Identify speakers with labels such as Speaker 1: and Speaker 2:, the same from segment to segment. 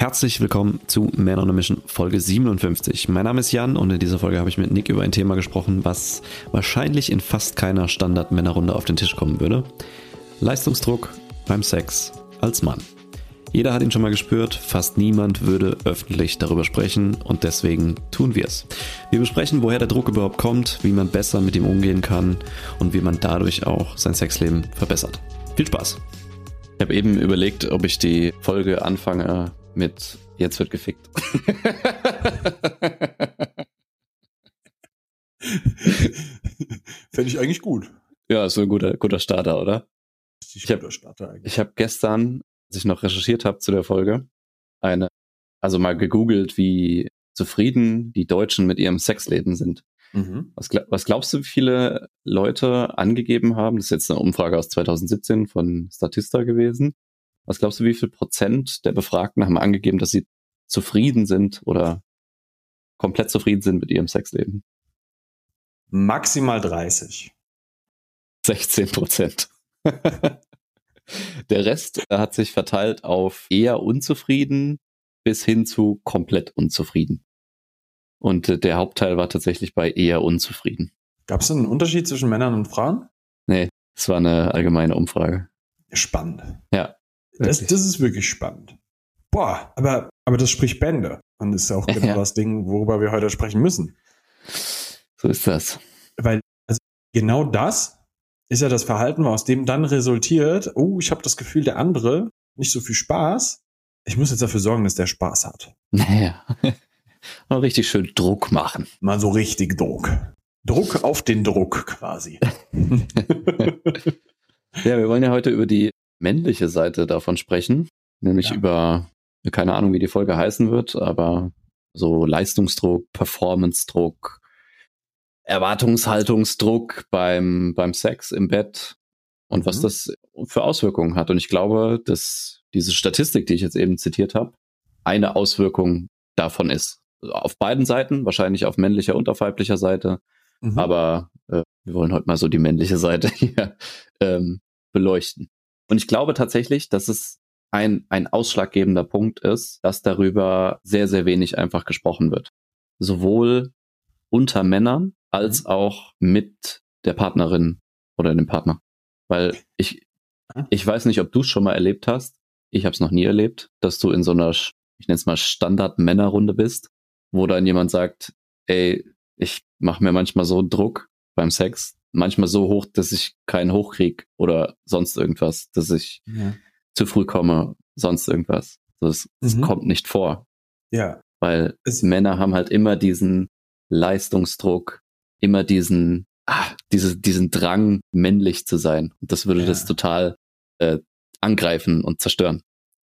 Speaker 1: Herzlich willkommen zu Man on a Mission Folge 57. Mein Name ist Jan und in dieser Folge habe ich mit Nick über ein Thema gesprochen, was wahrscheinlich in fast keiner Standard-Männerrunde auf den Tisch kommen würde. Leistungsdruck beim Sex als Mann. Jeder hat ihn schon mal gespürt, fast niemand würde öffentlich darüber sprechen und deswegen tun wir es. Wir besprechen, woher der Druck überhaupt kommt, wie man besser mit ihm umgehen kann und wie man dadurch auch sein Sexleben verbessert. Viel Spaß! Ich habe eben überlegt, ob ich die Folge anfange mit Jetzt wird gefickt.
Speaker 2: Fände ich eigentlich gut.
Speaker 1: Ja, ist so ein guter, guter Starter, oder?
Speaker 2: Ich habe
Speaker 1: hab gestern, als ich noch recherchiert habe zu der Folge, eine, also mal gegoogelt, wie zufrieden die Deutschen mit ihrem Sexleben sind. Mhm. Was, was glaubst du, wie viele Leute angegeben haben? Das ist jetzt eine Umfrage aus 2017 von Statista gewesen. Was glaubst du, wie viel Prozent der Befragten haben angegeben, dass sie zufrieden sind oder komplett zufrieden sind mit ihrem Sexleben?
Speaker 2: Maximal 30.
Speaker 1: 16 Prozent. der Rest hat sich verteilt auf eher unzufrieden bis hin zu komplett unzufrieden. Und äh, der Hauptteil war tatsächlich bei eher unzufrieden.
Speaker 2: Gab es einen Unterschied zwischen Männern und Frauen?
Speaker 1: Nee, es war eine allgemeine Umfrage.
Speaker 2: Spannend.
Speaker 1: Ja.
Speaker 2: Das, das ist wirklich spannend. Boah, aber, aber das spricht Bände. Und das ist auch genau ja. das Ding, worüber wir heute sprechen müssen.
Speaker 1: So ist das.
Speaker 2: Weil also genau das ist ja das Verhalten, aus dem dann resultiert, oh, ich habe das Gefühl, der andere nicht so viel Spaß. Ich muss jetzt dafür sorgen, dass der Spaß hat.
Speaker 1: Naja. Mal richtig schön Druck machen.
Speaker 2: Mal so richtig Druck. Druck auf den Druck quasi.
Speaker 1: ja, wir wollen ja heute über die männliche Seite davon sprechen, nämlich ja. über, keine Ahnung, wie die Folge heißen wird, aber so Leistungsdruck, Performance-Druck, Erwartungshaltungsdruck beim, beim Sex im Bett und mhm. was das für Auswirkungen hat. Und ich glaube, dass diese Statistik, die ich jetzt eben zitiert habe, eine Auswirkung davon ist auf beiden Seiten, wahrscheinlich auf männlicher und auf weiblicher Seite. Mhm. Aber äh, wir wollen heute mal so die männliche Seite hier ähm, beleuchten. Und ich glaube tatsächlich, dass es ein, ein ausschlaggebender Punkt ist, dass darüber sehr, sehr wenig einfach gesprochen wird. Sowohl unter Männern als mhm. auch mit der Partnerin oder dem Partner. Weil ich, ich weiß nicht, ob du es schon mal erlebt hast. Ich habe es noch nie erlebt, dass du in so einer, ich nenne es mal Standard-Männerrunde bist wo dann jemand sagt, ey, ich mache mir manchmal so Druck beim Sex, manchmal so hoch, dass ich keinen hochkrieg oder sonst irgendwas, dass ich ja. zu früh komme, sonst irgendwas. Das, das mhm. kommt nicht vor.
Speaker 2: Ja.
Speaker 1: Weil es Männer haben halt immer diesen Leistungsdruck, immer diesen, ah, diese, diesen Drang, männlich zu sein. Und das würde ja. das total äh, angreifen und zerstören.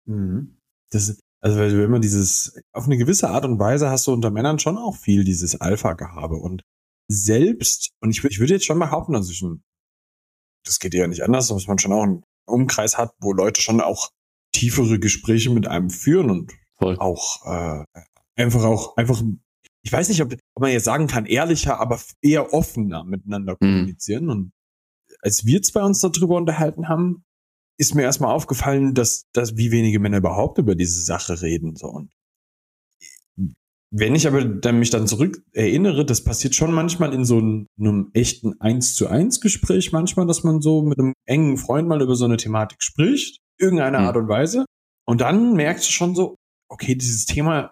Speaker 2: Mhm. Das, also weil du immer dieses, auf eine gewisse Art und Weise hast du unter Männern schon auch viel dieses Alpha-Gehabe und selbst, und ich, ich würde jetzt schon behaupten, dass ich ein, das geht ja nicht anders, dass man schon auch einen Umkreis hat, wo Leute schon auch tiefere Gespräche mit einem führen und Voll. auch äh, einfach auch einfach ich weiß nicht, ob, ob man jetzt sagen kann, ehrlicher, aber eher offener miteinander mhm. kommunizieren. Mhm. Und als wir zwei uns darüber unterhalten haben, ist mir erstmal aufgefallen, dass, dass wie wenige Männer überhaupt über diese Sache reden. So. Und wenn ich aber dann mich dann zurück erinnere, das passiert schon manchmal in so einem, echten eins zu eins Gespräch manchmal, dass man so mit einem engen Freund mal über so eine Thematik spricht, irgendeiner mhm. Art und Weise. Und dann merkst du schon so, okay, dieses Thema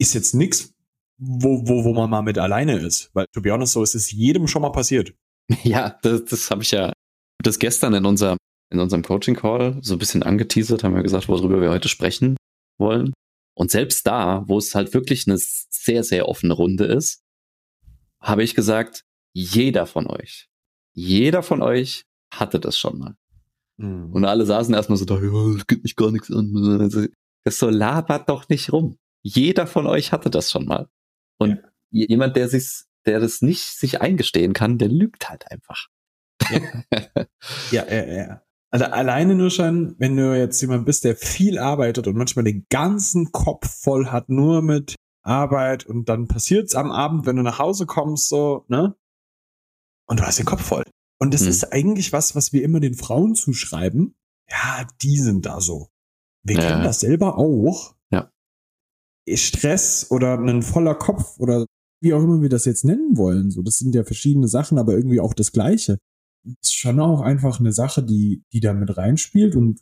Speaker 2: ist jetzt nichts, wo, wo, wo man mal mit alleine ist. Weil, to be honest, so ist es jedem schon mal passiert.
Speaker 1: Ja, das, das habe ich ja das gestern in unserem in unserem Coaching-Call so ein bisschen angeteasert, haben wir gesagt, worüber wir heute sprechen wollen. Und selbst da, wo es halt wirklich eine sehr, sehr offene Runde ist, habe ich gesagt, jeder von euch, jeder von euch hatte das schon mal. Mhm. Und alle saßen erstmal so da, ja, es gibt mich gar nichts an. Das so labert doch nicht rum. Jeder von euch hatte das schon mal. Und ja. jemand, der sich, der das nicht sich eingestehen kann, der lügt halt einfach.
Speaker 2: Ja, ja, ja. ja. Also alleine nur schon, wenn du jetzt jemand bist, der viel arbeitet und manchmal den ganzen Kopf voll hat, nur mit Arbeit und dann passiert's am Abend, wenn du nach Hause kommst, so, ne? Und du hast den Kopf voll. Und das hm. ist eigentlich was, was wir immer den Frauen zuschreiben. Ja, die sind da so. Wir ja. kennen das selber auch.
Speaker 1: Ja.
Speaker 2: Stress oder ein voller Kopf oder wie auch immer wir das jetzt nennen wollen. So, das sind ja verschiedene Sachen, aber irgendwie auch das Gleiche. Ist schon auch einfach eine Sache, die, die da mit reinspielt und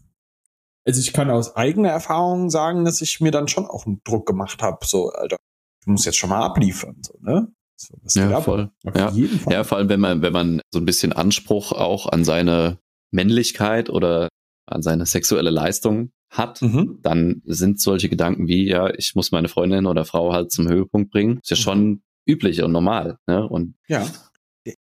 Speaker 2: also ich kann aus eigener Erfahrung sagen, dass ich mir dann schon auch einen Druck gemacht habe. So, Alter, du musst jetzt schon mal abliefern, so, ne?
Speaker 1: So, ja, voll. Ja. ja, vor allem, wenn man, wenn man so ein bisschen Anspruch auch an seine Männlichkeit oder an seine sexuelle Leistung hat, mhm. dann sind solche Gedanken wie, ja, ich muss meine Freundin oder Frau halt zum Höhepunkt bringen, ist ja mhm. schon üblich und normal. Ne? Und
Speaker 2: ja.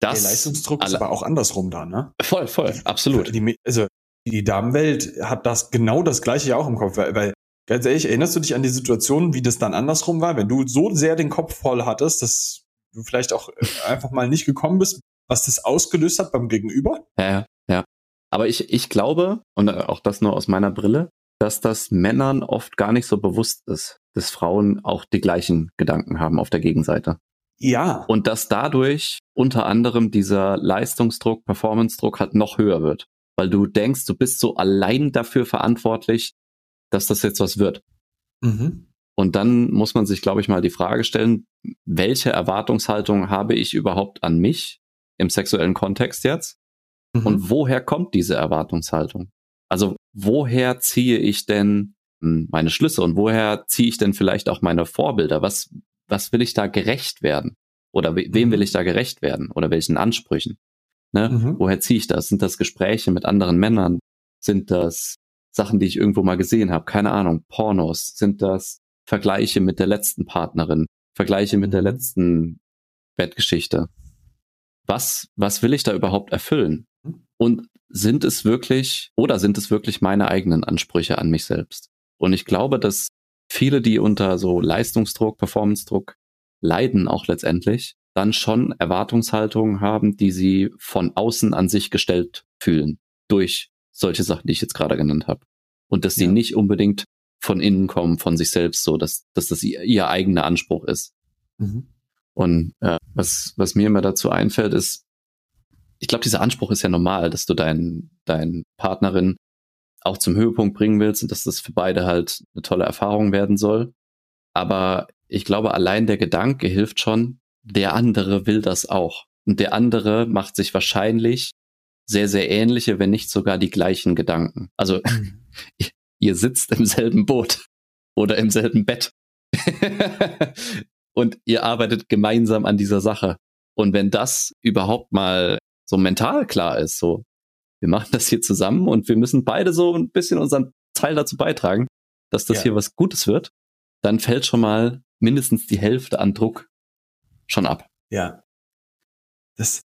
Speaker 2: Das der Leistungsdruck ist aber auch andersrum da, ne?
Speaker 1: Voll, voll, absolut.
Speaker 2: Die, also die Damenwelt hat das genau das gleiche ja auch im Kopf, weil, weil ganz ehrlich, erinnerst du dich an die Situation, wie das dann andersrum war, wenn du so sehr den Kopf voll hattest, dass du vielleicht auch äh, einfach mal nicht gekommen bist, was das ausgelöst hat beim Gegenüber?
Speaker 1: Ja, ja. Aber ich, ich glaube, und auch das nur aus meiner Brille, dass das Männern oft gar nicht so bewusst ist, dass Frauen auch die gleichen Gedanken haben auf der Gegenseite.
Speaker 2: Ja.
Speaker 1: Und dass dadurch unter anderem dieser Leistungsdruck, Performance-Druck halt noch höher wird weil du denkst, du bist so allein dafür verantwortlich, dass das jetzt was wird. Mhm. Und dann muss man sich, glaube ich, mal die Frage stellen, welche Erwartungshaltung habe ich überhaupt an mich im sexuellen Kontext jetzt? Mhm. Und woher kommt diese Erwartungshaltung? Also woher ziehe ich denn hm, meine Schlüsse und woher ziehe ich denn vielleicht auch meine Vorbilder? Was, was will ich da gerecht werden? Oder wem will mhm. ich da gerecht werden? Oder welchen Ansprüchen? Ne? Mhm. Woher ziehe ich das? Sind das Gespräche mit anderen Männern? Sind das Sachen, die ich irgendwo mal gesehen habe? Keine Ahnung, Pornos? Sind das Vergleiche mit der letzten Partnerin? Vergleiche mit der mhm. letzten Bettgeschichte? Was, was will ich da überhaupt erfüllen? Und sind es wirklich, oder sind es wirklich meine eigenen Ansprüche an mich selbst? Und ich glaube, dass viele, die unter so Leistungsdruck, Performance-Druck leiden, auch letztendlich, dann schon Erwartungshaltungen haben, die sie von außen an sich gestellt fühlen durch solche Sachen, die ich jetzt gerade genannt habe. Und dass sie ja. nicht unbedingt von innen kommen, von sich selbst, so dass, dass das ihr, ihr eigener Anspruch ist. Mhm. Und äh, was, was mir immer dazu einfällt, ist, ich glaube, dieser Anspruch ist ja normal, dass du deinen dein Partnerin auch zum Höhepunkt bringen willst und dass das für beide halt eine tolle Erfahrung werden soll. Aber ich glaube, allein der Gedanke hilft schon, der andere will das auch. Und der andere macht sich wahrscheinlich sehr, sehr ähnliche, wenn nicht sogar die gleichen Gedanken. Also ihr sitzt im selben Boot oder im selben Bett und ihr arbeitet gemeinsam an dieser Sache. Und wenn das überhaupt mal so mental klar ist, so, wir machen das hier zusammen und wir müssen beide so ein bisschen unseren Teil dazu beitragen, dass das ja. hier was Gutes wird, dann fällt schon mal mindestens die Hälfte an Druck schon ab.
Speaker 2: Ja. Das,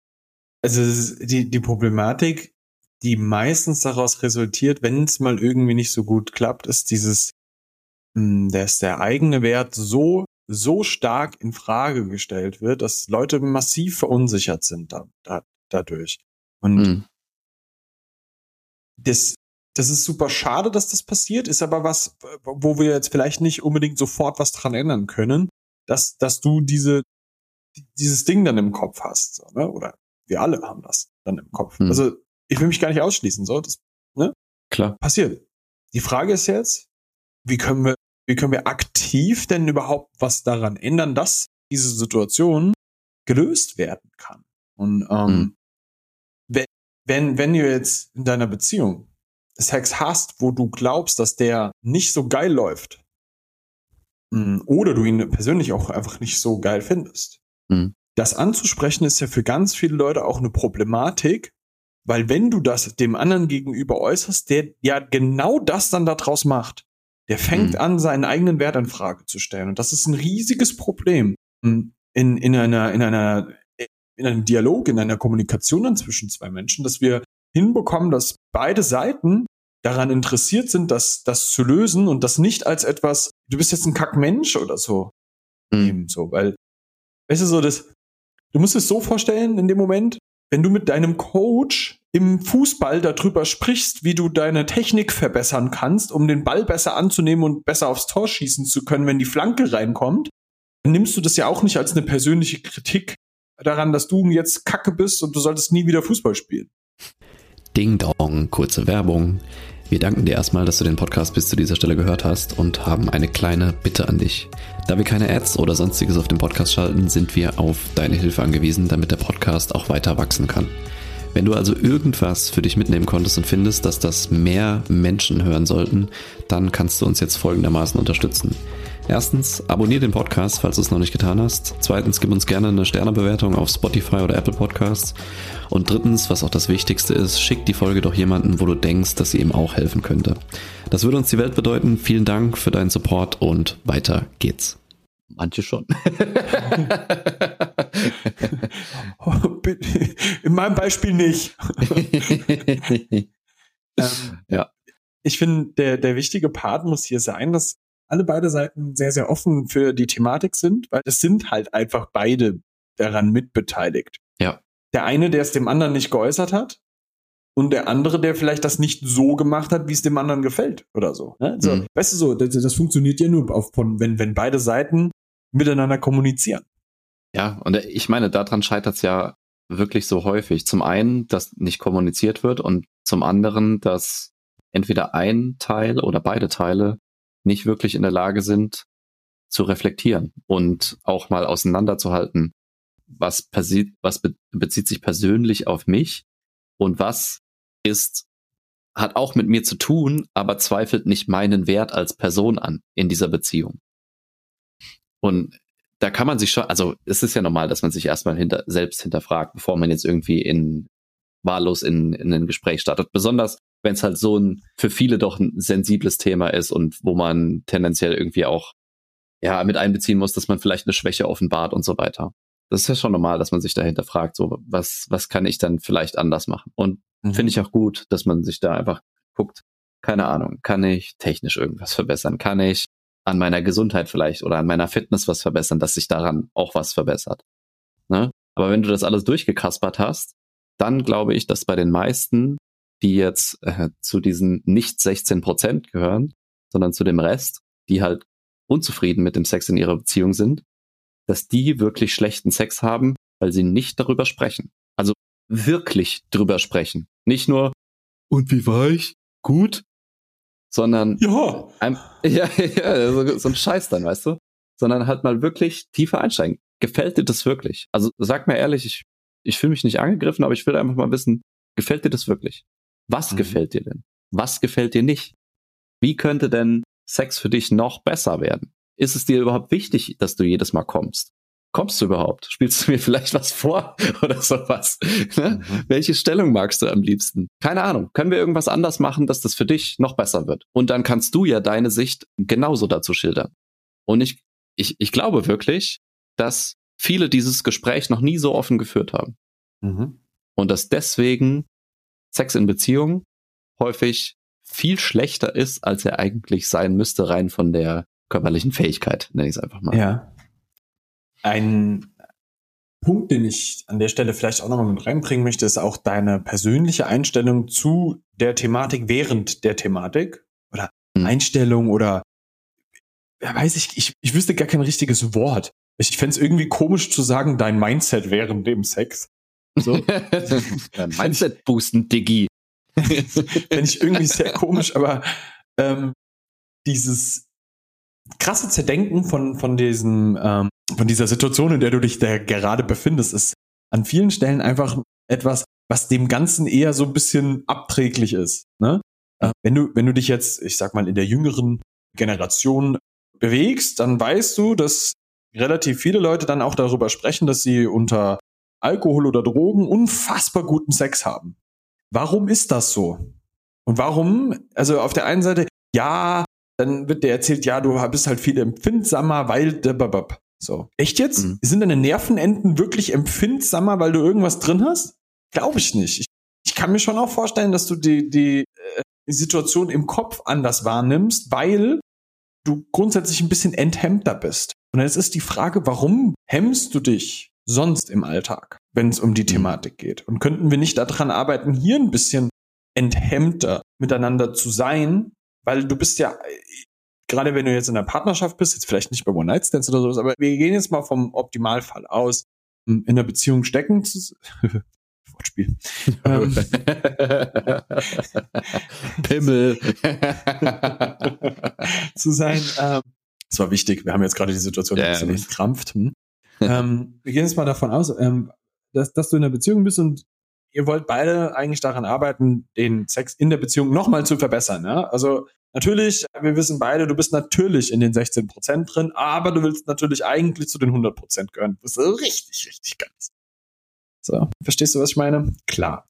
Speaker 2: also das die, die Problematik, die meistens daraus resultiert, wenn es mal irgendwie nicht so gut klappt, ist dieses, hm, dass der eigene Wert so, so stark in Frage gestellt wird, dass Leute massiv verunsichert sind da, da, dadurch. Und mhm. Das, das ist super schade, dass das passiert, ist aber was, wo wir jetzt vielleicht nicht unbedingt sofort was dran ändern können, dass, dass du diese, dieses Ding dann im Kopf hast, so, ne? oder wir alle haben das dann im Kopf. Hm. Also ich will mich gar nicht ausschließen, so, das, ne?
Speaker 1: Klar.
Speaker 2: Passiert. Die Frage ist jetzt, wie können wir, wie können wir aktiv denn überhaupt was daran ändern, dass diese Situation gelöst werden kann? Und ähm, hm. Wenn, wenn, du jetzt in deiner Beziehung Sex hast, wo du glaubst, dass der nicht so geil läuft, hm, oder du ihn persönlich auch einfach nicht so geil findest, Mhm. Das anzusprechen ist ja für ganz viele Leute auch eine Problematik, weil wenn du das dem anderen gegenüber äußerst, der ja genau das dann daraus macht, der fängt mhm. an, seinen eigenen Wert in Frage zu stellen. Und das ist ein riesiges Problem in, in einer, in einer, in einem Dialog, in einer Kommunikation dann zwischen zwei Menschen, dass wir hinbekommen, dass beide Seiten daran interessiert sind, das, das zu lösen und das nicht als etwas, du bist jetzt ein Kackmensch oder so, mhm. so, weil Weißt du, so das, du musst es so vorstellen in dem Moment, wenn du mit deinem Coach im Fußball darüber sprichst, wie du deine Technik verbessern kannst, um den Ball besser anzunehmen und besser aufs Tor schießen zu können, wenn die Flanke reinkommt, dann nimmst du das ja auch nicht als eine persönliche Kritik daran, dass du jetzt Kacke bist und du solltest nie wieder Fußball spielen.
Speaker 1: Ding Dong, kurze Werbung. Wir danken dir erstmal, dass du den Podcast bis zu dieser Stelle gehört hast und haben eine kleine Bitte an dich. Da wir keine Ads oder sonstiges auf dem Podcast schalten, sind wir auf deine Hilfe angewiesen, damit der Podcast auch weiter wachsen kann. Wenn du also irgendwas für dich mitnehmen konntest und findest, dass das mehr Menschen hören sollten, dann kannst du uns jetzt folgendermaßen unterstützen. Erstens, abonniere den Podcast, falls du es noch nicht getan hast. Zweitens, gib uns gerne eine Sternebewertung auf Spotify oder Apple Podcasts. Und drittens, was auch das Wichtigste ist, schick die Folge doch jemanden, wo du denkst, dass sie ihm auch helfen könnte. Das würde uns die Welt bedeuten. Vielen Dank für deinen Support und weiter geht's. Manche schon.
Speaker 2: In meinem Beispiel nicht. ähm, ja. Ich finde, der, der wichtige Part muss hier sein, dass alle beide Seiten sehr, sehr offen für die Thematik sind, weil es sind halt einfach beide daran mitbeteiligt.
Speaker 1: Ja.
Speaker 2: Der eine, der es dem anderen nicht geäußert hat, und der andere, der vielleicht das nicht so gemacht hat, wie es dem anderen gefällt oder so. Ne? so mhm. Weißt du so, das, das, funktioniert ja nur auf wenn, wenn beide Seiten miteinander kommunizieren.
Speaker 1: Ja, und ich meine, daran scheitert es ja wirklich so häufig. Zum einen, dass nicht kommuniziert wird und zum anderen, dass entweder ein Teil oder beide Teile nicht wirklich in der Lage sind zu reflektieren und auch mal auseinanderzuhalten, was, was be bezieht sich persönlich auf mich und was ist, hat auch mit mir zu tun, aber zweifelt nicht meinen Wert als Person an in dieser Beziehung. Und da kann man sich schon, also es ist ja normal, dass man sich erstmal hinter, selbst hinterfragt, bevor man jetzt irgendwie in wahllos in, in ein Gespräch startet. Besonders wenn es halt so ein für viele doch ein sensibles Thema ist und wo man tendenziell irgendwie auch ja mit einbeziehen muss, dass man vielleicht eine Schwäche offenbart und so weiter. Das ist ja schon normal, dass man sich dahinter fragt, so was was kann ich dann vielleicht anders machen? Und mhm. finde ich auch gut, dass man sich da einfach guckt. Keine Ahnung, kann ich technisch irgendwas verbessern? Kann ich an meiner Gesundheit vielleicht oder an meiner Fitness was verbessern, dass sich daran auch was verbessert? Ne? Aber wenn du das alles durchgekaspert hast, dann glaube ich, dass bei den meisten die jetzt äh, zu diesen nicht 16 Prozent gehören, sondern zu dem Rest, die halt unzufrieden mit dem Sex in ihrer Beziehung sind, dass die wirklich schlechten Sex haben, weil sie nicht darüber sprechen. Also wirklich drüber sprechen. Nicht nur, und wie war ich? Gut? Sondern,
Speaker 2: ja,
Speaker 1: ein, ja, ja so, so ein Scheiß dann, weißt du? Sondern halt mal wirklich tiefer einsteigen. Gefällt dir das wirklich? Also sag mir ehrlich, ich, ich fühle mich nicht angegriffen, aber ich will einfach mal wissen, gefällt dir das wirklich? Was mhm. gefällt dir denn? Was gefällt dir nicht? Wie könnte denn Sex für dich noch besser werden? Ist es dir überhaupt wichtig, dass du jedes Mal kommst? Kommst du überhaupt? Spielst du mir vielleicht was vor oder sowas? Ne? Mhm. Welche Stellung magst du am liebsten? Keine Ahnung. Können wir irgendwas anders machen, dass das für dich noch besser wird? Und dann kannst du ja deine Sicht genauso dazu schildern. Und ich, ich, ich glaube wirklich, dass viele dieses Gespräch noch nie so offen geführt haben. Mhm. Und dass deswegen Sex in Beziehungen häufig viel schlechter ist, als er eigentlich sein müsste, rein von der körperlichen Fähigkeit, nenne ich es einfach mal.
Speaker 2: Ja. Ein Punkt, den ich an der Stelle vielleicht auch nochmal mit reinbringen möchte, ist auch deine persönliche Einstellung zu der Thematik während der Thematik oder hm. Einstellung oder ja, weiß ich, ich, ich wüsste gar kein richtiges Wort. Ich fände es irgendwie komisch zu sagen, dein Mindset während dem Sex. So.
Speaker 1: Mindset boosten, Diggi.
Speaker 2: Finde ich irgendwie sehr komisch, aber ähm, dieses krasse Zerdenken von, von diesem, ähm, von dieser Situation, in der du dich da gerade befindest, ist an vielen Stellen einfach etwas, was dem Ganzen eher so ein bisschen abträglich ist. Ne? Äh, wenn du, wenn du dich jetzt, ich sag mal, in der jüngeren Generation bewegst, dann weißt du, dass relativ viele Leute dann auch darüber sprechen, dass sie unter Alkohol oder Drogen unfassbar guten Sex haben. Warum ist das so? Und warum, also auf der einen Seite, ja, dann wird dir erzählt, ja, du bist halt viel empfindsamer, weil, so. Echt jetzt? Mhm. Sind deine Nervenenden wirklich empfindsamer, weil du irgendwas drin hast? Glaube ich nicht. Ich, ich, kann mir schon auch vorstellen, dass du die, die, äh, die Situation im Kopf anders wahrnimmst, weil du grundsätzlich ein bisschen enthemmter bist. Und jetzt ist die Frage, warum hemmst du dich sonst im Alltag, wenn es um die mhm. Thematik geht? Und könnten wir nicht daran arbeiten, hier ein bisschen enthemmter miteinander zu sein? Weil du bist ja, gerade wenn du jetzt in einer Partnerschaft bist, jetzt vielleicht nicht bei One Night Stands oder sowas, aber wir gehen jetzt mal vom Optimalfall aus, in einer Beziehung stecken zu, Wortspiel. ähm,
Speaker 1: Pimmel.
Speaker 2: zu sein. Ähm, das war wichtig. Wir haben jetzt gerade die Situation
Speaker 1: Ja,
Speaker 2: ein bisschen
Speaker 1: ja.
Speaker 2: entkrampft. Hm? ähm, wir gehen jetzt mal davon aus, ähm, dass, dass du in einer Beziehung bist und ihr wollt beide eigentlich daran arbeiten, den Sex in der Beziehung nochmal zu verbessern. Ja? Also natürlich, wir wissen beide, du bist natürlich in den 16 Prozent drin, aber du willst natürlich eigentlich zu den 100 Prozent gehören. Das ist richtig, richtig geil. So, verstehst du, was ich meine? Klar.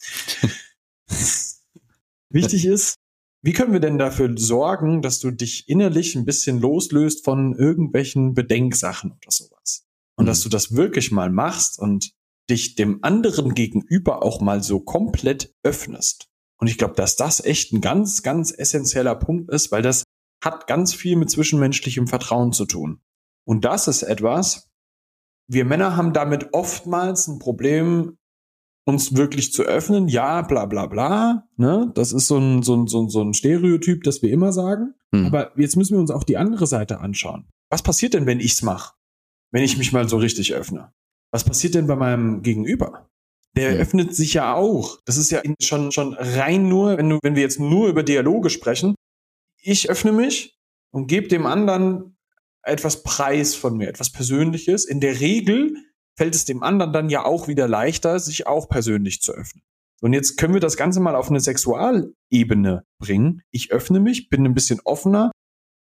Speaker 2: Wichtig ist, wie können wir denn dafür sorgen, dass du dich innerlich ein bisschen loslöst von irgendwelchen Bedenksachen oder sowas? Und
Speaker 1: Mhm.
Speaker 2: dass du das wirklich mal machst und dich dem anderen gegenüber auch mal so komplett öffnest. Und ich glaube, dass das echt ein ganz, ganz essentieller Punkt ist, weil das hat ganz viel mit zwischenmenschlichem Vertrauen zu tun. Und das ist etwas, wir Männer haben damit oftmals ein Problem, uns wirklich zu öffnen. Ja, bla bla bla. Ne? Das ist so ein, so, ein, so, ein, so ein Stereotyp, das wir immer sagen.
Speaker 1: Hm.
Speaker 2: Aber jetzt müssen wir uns auch die andere Seite anschauen. Was passiert denn, wenn ich's mache? Wenn ich mich mal so richtig öffne? Was passiert denn bei meinem Gegenüber? Der
Speaker 1: Ja.
Speaker 2: öffnet sich ja auch. Das ist ja schon, schon rein nur, wenn du, wenn wir jetzt nur über Dialoge sprechen. Ich öffne mich und gebe dem anderen etwas Preis von mir, etwas Persönliches. In der Regel fällt es dem anderen dann ja auch wieder leichter, sich auch persönlich zu öffnen. Und jetzt können wir das Ganze mal auf eine Sexualebene bringen. Ich öffne mich, bin ein bisschen offener.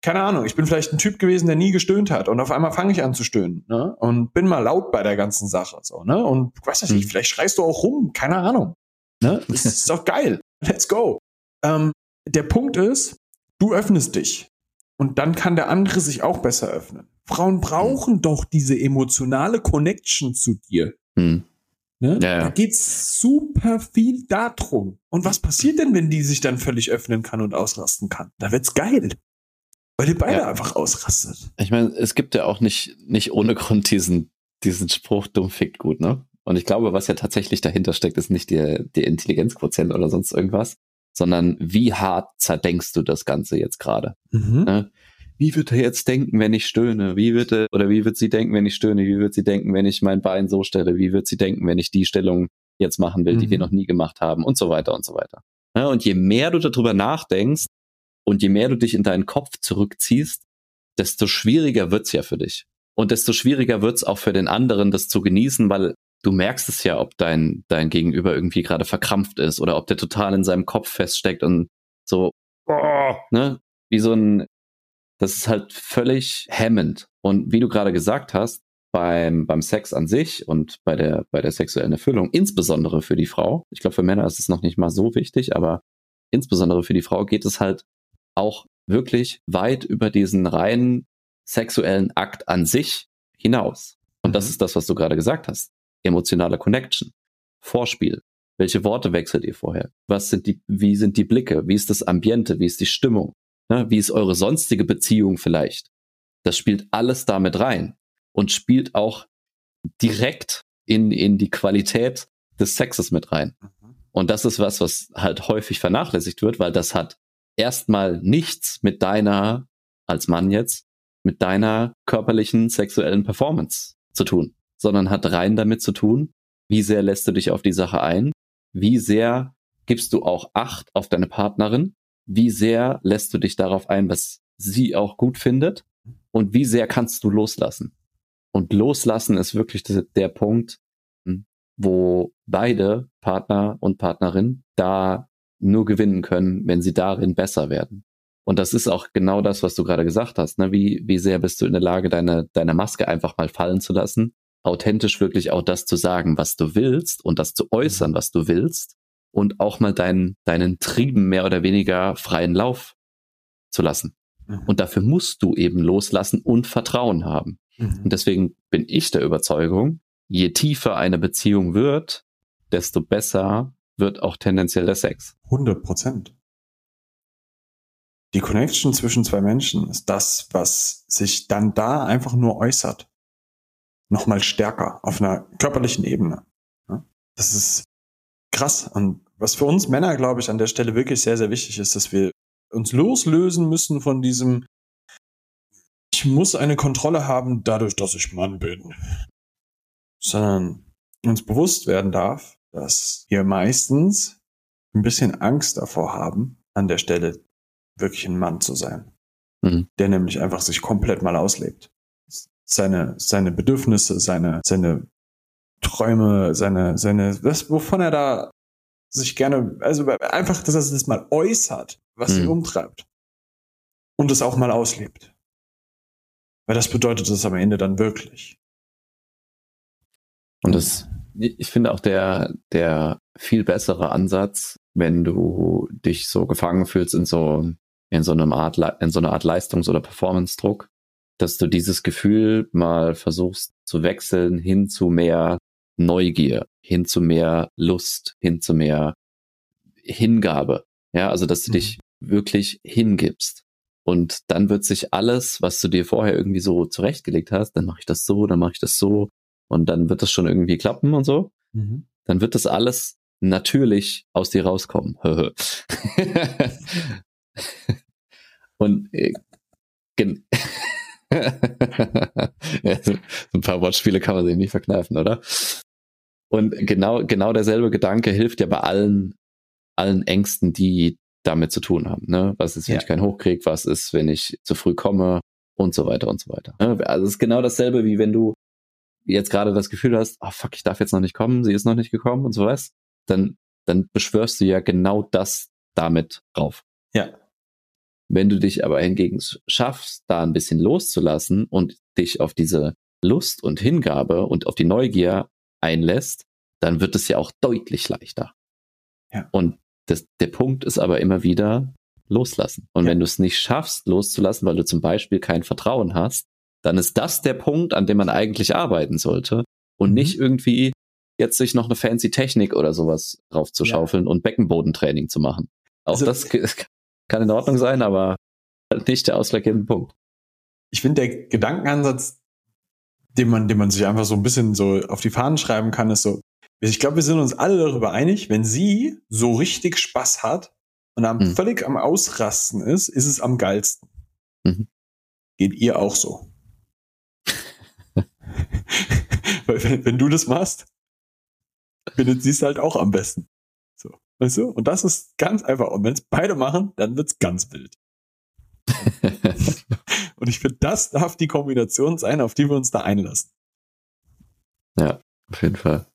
Speaker 2: Keine Ahnung, ich bin vielleicht ein Typ gewesen, der nie gestöhnt hat und auf einmal fange ich an zu stöhnen ne? und bin mal laut bei der ganzen Sache so ne und weiß ich nicht,
Speaker 1: Mhm.
Speaker 2: vielleicht schreist du auch rum, keine Ahnung, ne? Das ist doch geil, let's go. Ähm, der Punkt ist, du öffnest dich und dann kann der andere sich auch besser öffnen. Frauen brauchen doch diese emotionale Connection zu dir.
Speaker 1: Hm.
Speaker 2: Ne?
Speaker 1: Ja, ja.
Speaker 2: Da geht's super viel darum. Und was passiert denn, wenn die sich dann völlig öffnen kann und ausrasten kann? Da wird's geil. Weil ihr beide
Speaker 1: Ja.
Speaker 2: einfach ausrastet.
Speaker 1: Ich meine, es gibt ja auch nicht, nicht ohne Grund diesen, diesen Spruch, dumm fickt gut, ne? Und ich glaube, was ja tatsächlich dahinter steckt, ist nicht der, der Intelligenzquotient oder sonst irgendwas, sondern wie hart zerdenkst du das Ganze jetzt gerade?
Speaker 2: Mhm.
Speaker 1: Ne? Wie wird er jetzt denken, wenn ich stöhne? Wie wird er, oder wie wird sie denken, wenn ich stöhne? Wie wird sie denken, wenn ich mein Bein so stelle? Wie wird sie denken, wenn ich die Stellung jetzt machen will, die
Speaker 2: Mhm.
Speaker 1: wir noch nie gemacht haben? Und so weiter und so weiter. Ja, und je mehr du darüber nachdenkst und je mehr du dich in deinen Kopf zurückziehst, desto schwieriger wird's ja für dich. Und desto schwieriger wird's auch für den anderen, das zu genießen, weil du merkst es ja, ob dein, dein Gegenüber irgendwie gerade verkrampft ist oder ob der total in seinem Kopf feststeckt und so, oh, ne, wie so ein, das ist halt völlig hemmend. Und wie du gerade gesagt hast, beim, beim Sex an sich und bei der, bei der sexuellen Erfüllung, insbesondere für die Frau, ich glaube, für Männer ist es noch nicht mal so wichtig, aber insbesondere für die Frau geht es halt auch wirklich weit über diesen reinen sexuellen Akt an sich hinaus. Und das
Speaker 2: Mhm.
Speaker 1: ist das, was du gerade gesagt hast. Emotionale Connection, Vorspiel. Welche Worte wechselt ihr vorher? Was sind die, wie sind die Blicke? Wie ist das Ambiente? Wie ist die Stimmung? Ne? Wie ist eure sonstige Beziehung vielleicht? Das spielt alles damit rein und spielt auch direkt in, in die Qualität des Sexes mit rein. Und das ist was, was halt häufig vernachlässigt wird, weil das hat erstmal nichts mit deiner, als Mann jetzt, mit deiner körperlichen sexuellen Performance zu tun, sondern hat rein damit zu tun, wie sehr lässt du dich auf die Sache ein, wie sehr gibst du auch Acht auf deine Partnerin, wie sehr lässt du dich darauf ein, was sie auch gut findet? Und wie sehr kannst du loslassen. Und loslassen ist wirklich der, Punkt, hm, wo beide Partner und Partnerin da nur gewinnen können, wenn sie darin besser werden. Und das ist auch genau das, was du gerade gesagt hast. Ne? Wie, wie sehr bist du in der Lage, deine, deine Maske einfach mal fallen zu lassen, authentisch wirklich auch das zu sagen, was du willst und das zu äußern, was du willst und auch mal deinen, deinen Trieben mehr oder weniger freien Lauf zu lassen.
Speaker 2: Mhm.
Speaker 1: Und dafür musst du eben loslassen und Vertrauen haben.
Speaker 2: Mhm.
Speaker 1: Und deswegen bin ich der Überzeugung, je tiefer eine Beziehung wird, desto besser wird auch tendenziell der Sex.
Speaker 2: 100 Prozent. Die Connection zwischen zwei Menschen ist das, was sich dann da einfach nur äußert. Nochmal stärker auf einer körperlichen Ebene. Das ist krass. Und was für uns Männer, glaube ich, an der Stelle wirklich sehr, sehr wichtig ist, dass wir uns loslösen müssen von diesem, ich muss eine Kontrolle haben, dadurch, dass ich Mann bin. Sondern uns bewusst werden darf, dass wir meistens ein bisschen Angst davor haben, an der Stelle wirklich ein Mann zu sein. Mhm. Der nämlich einfach sich komplett mal auslebt. Seine, seine Bedürfnisse, seine, seine Träume, seine, seine, was, wovon er da sich gerne, also einfach, dass er das mal äußert, was mhm. ihn umtreibt. Und es auch mal auslebt. Weil das bedeutet es am Ende dann wirklich.
Speaker 1: Und das, ich finde auch der, der viel bessere Ansatz, wenn du dich so gefangen fühlst in so, in so einem Art, in so einer Art Leistungs- oder Performance-Druck, dass du dieses Gefühl mal versuchst zu wechseln hin zu mehr Neugier, hin zu mehr Lust, hin zu mehr Hingabe. Ja, also dass du mhm. dich wirklich hingibst. Und dann wird sich alles, was du dir vorher irgendwie so zurechtgelegt hast, dann mache ich das so, dann mache ich das so und dann wird das schon irgendwie klappen und so. Mhm. Dann wird das alles natürlich aus dir rauskommen. und äh, ja, so ein paar Wortspiele kann man sich nicht verkneifen, oder? Und genau, genau derselbe Gedanke hilft ja bei allen, allen Ängsten, die damit zu tun haben. Ne? Was ist, wenn ja. ich keinen hochkrieg? Was ist, wenn ich zu früh komme? Und so weiter und so weiter. Ne? Also es ist genau dasselbe, wie wenn du jetzt gerade das Gefühl hast, oh fuck, ich darf jetzt noch nicht kommen, sie ist noch nicht gekommen und so was, dann, dann beschwörst du ja genau das damit drauf.
Speaker 2: Ja.
Speaker 1: Wenn du dich aber hingegen schaffst, da ein bisschen loszulassen und dich auf diese Lust und Hingabe und auf die Neugier einlässt, dann wird es ja auch deutlich leichter. Ja. Und das, der Punkt ist aber immer wieder loslassen. Und ja. wenn du es nicht schaffst, loszulassen, weil du zum Beispiel kein Vertrauen hast, dann ist das der Punkt, an dem man eigentlich arbeiten sollte und mhm. nicht irgendwie jetzt sich noch eine fancy Technik oder sowas draufzuschaufeln ja. und Beckenbodentraining zu machen. Auch also, das kann in Ordnung sein, aber nicht der ausschlaggebende Punkt.
Speaker 2: Ich finde, der Gedankenansatz, den man, den man sich einfach so ein bisschen so auf die Fahnen schreiben kann, ist so, ich glaube, wir sind uns alle darüber einig, wenn sie so richtig Spaß hat und am mhm. völlig am Ausrasten ist, ist es am geilsten. Mhm. Geht ihr auch so? Weil wenn, wenn, du das machst, findet sie es halt auch am besten. So, weißt du? Und das ist ganz einfach. Und wenn es beide machen, dann wird es ganz wild. und ich finde, das darf die Kombination sein, auf die wir uns da einlassen.
Speaker 1: Ja, auf jeden Fall.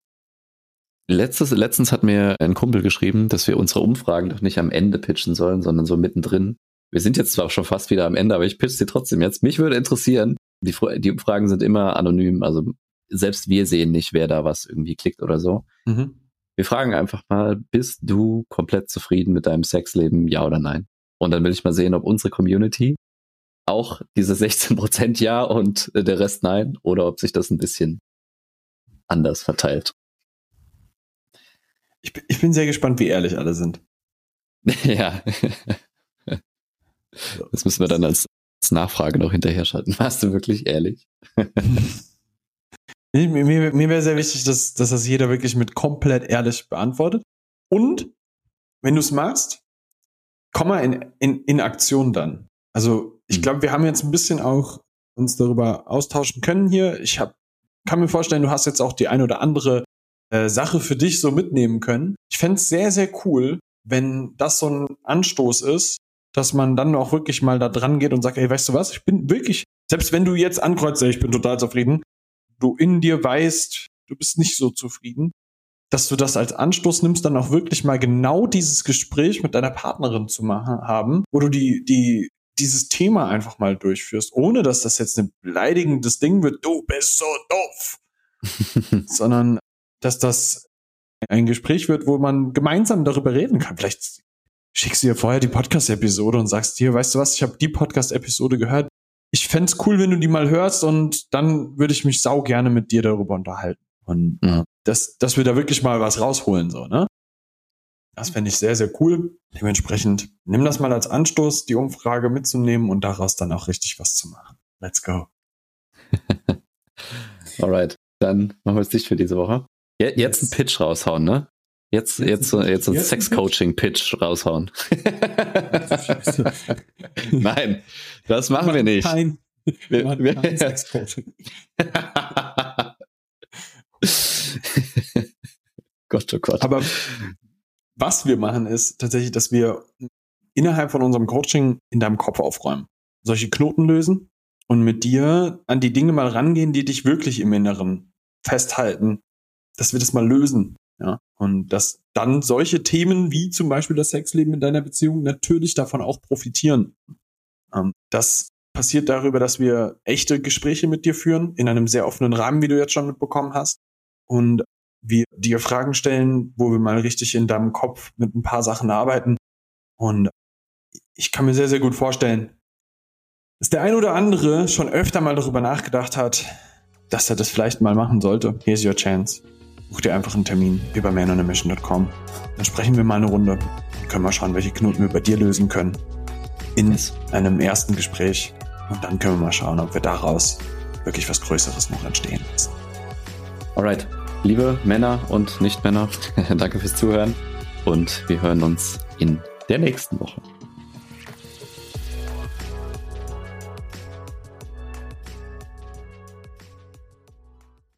Speaker 1: Letztes, letztens hat mir ein Kumpel geschrieben, dass wir unsere Umfragen doch nicht am Ende pitchen sollen, sondern so mittendrin. Wir sind jetzt zwar schon fast wieder am Ende, aber ich pitch sie trotzdem jetzt. Mich würde interessieren, die, die Umfragen sind immer anonym, also selbst wir sehen nicht, wer da was irgendwie klickt oder so. Mhm. Wir fragen einfach mal, bist du komplett zufrieden mit deinem Sexleben, ja oder nein? Und dann will ich mal sehen, ob unsere Community auch diese 16% ja und der Rest nein oder ob sich das ein bisschen anders verteilt.
Speaker 2: Ich, bin, ich bin sehr gespannt, wie ehrlich alle sind.
Speaker 1: ja. Das müssen wir dann als Nachfrage noch hinterher schalten. Warst du wirklich ehrlich?
Speaker 2: mir mir, mir wäre sehr wichtig, dass, dass das jeder wirklich mit komplett ehrlich beantwortet. Und wenn du es machst, komm mal in, in, in Aktion dann. Also ich hm. glaube, wir haben jetzt ein bisschen auch uns darüber austauschen können hier. Ich hab, kann mir vorstellen, du hast jetzt auch die ein oder andere äh, Sache für dich so mitnehmen können. Ich fände es sehr, sehr cool, wenn das so ein Anstoß ist, dass man dann auch wirklich mal da dran geht und sagt, ey, weißt du was, ich bin wirklich, selbst wenn du jetzt ankreuzt, ich bin total zufrieden, du in dir weißt, du bist nicht so zufrieden, dass du das als Anstoß nimmst, dann auch wirklich mal genau dieses Gespräch mit deiner Partnerin zu machen haben, wo du die, die, dieses Thema einfach mal durchführst, ohne dass das jetzt ein beleidigendes Ding wird, du bist so doof, sondern dass das ein Gespräch wird, wo man gemeinsam darüber reden kann. Vielleicht schickst du dir vorher die Podcast-Episode und sagst dir, weißt du was, ich habe die Podcast-Episode gehört. Ich fände cool, wenn du die mal hörst und dann würde ich mich sau gerne mit dir darüber unterhalten. Und ja. dass, dass wir da wirklich mal was rausholen, so, ne? Das fände ich sehr, sehr cool. Dementsprechend nimm das mal als Anstoß, die Umfrage mitzunehmen und daraus dann auch richtig was zu machen. Let's go.
Speaker 1: Alright, dann machen wir es dicht für diese Woche. Jetzt einen Pitch raushauen, ne? Jetzt, jetzt, jetzt, jetzt einen Sex-Coaching-Pitch raushauen. Nein, das machen wir, nicht. Kein, wir, wir, wir kein Sex-Coaching.
Speaker 2: Gott, oh Gott. Aber was wir machen, ist tatsächlich, dass wir innerhalb von unserem Coaching in deinem Kopf aufräumen. Solche Knoten lösen und mit dir an die Dinge mal rangehen, die dich wirklich im Inneren festhalten, dass wir das mal lösen. Ja, und dass dann solche Themen wie zum Beispiel das Sexleben in deiner Beziehung natürlich davon auch profitieren. Ähm, das passiert darüber, dass wir echte Gespräche mit dir führen, in einem sehr offenen Rahmen, wie du jetzt schon mitbekommen hast. Und wir dir Fragen stellen, wo wir mal richtig in deinem Kopf mit ein paar Sachen arbeiten. Und ich kann mir sehr, sehr gut vorstellen, dass der ein oder andere schon öfter mal darüber nachgedacht hat, dass er das vielleicht mal machen sollte. Here's your chance. Buch dir einfach einen Termin über manonamission.com. Dann sprechen wir mal eine Runde und können mal schauen, welche Knoten wir bei dir lösen können. In einem ersten Gespräch. Und dann können wir mal schauen, ob wir daraus wirklich was Größeres noch entstehen lassen.
Speaker 1: Alright. Liebe Männer und Nicht-Männer, danke fürs Zuhören und wir hören uns in der nächsten Woche.